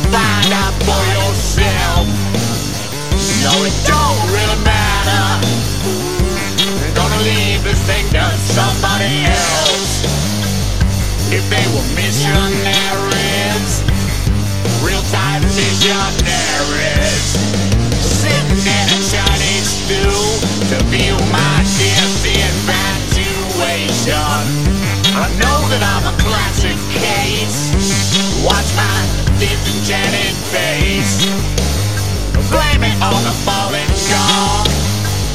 find out for yourself. No, it don't really matter. You're gonna leave this thing to somebody else. If they were missionaries, face. Blame it on the Falun Gong.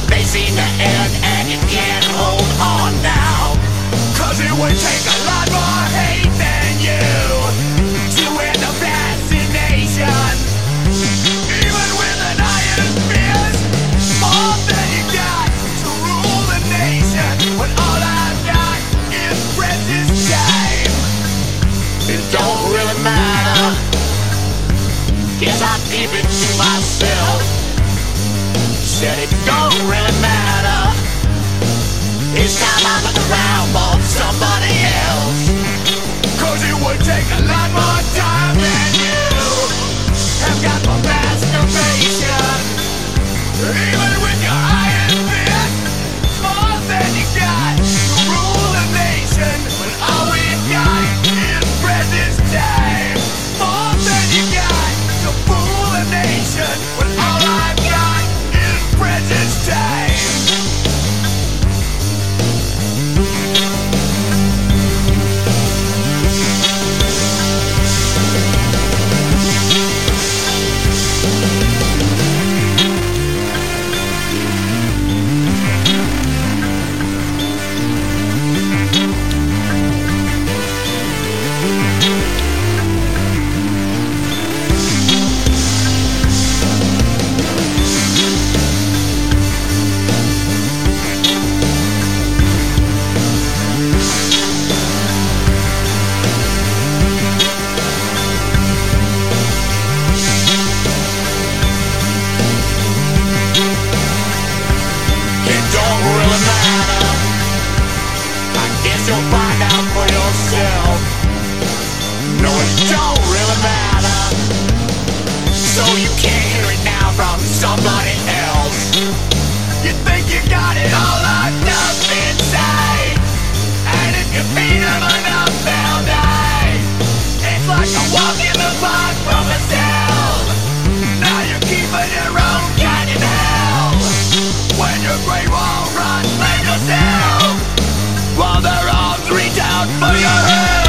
They seem to end it you can't hear it now from somebody else. You think you got it all locked up inside. And if you feed them enough, they'll die. It's like a walk in the park from a cell. Now you're keeping your own kind in hell. When your great wall runs, blame yourself While their arms reach out for your head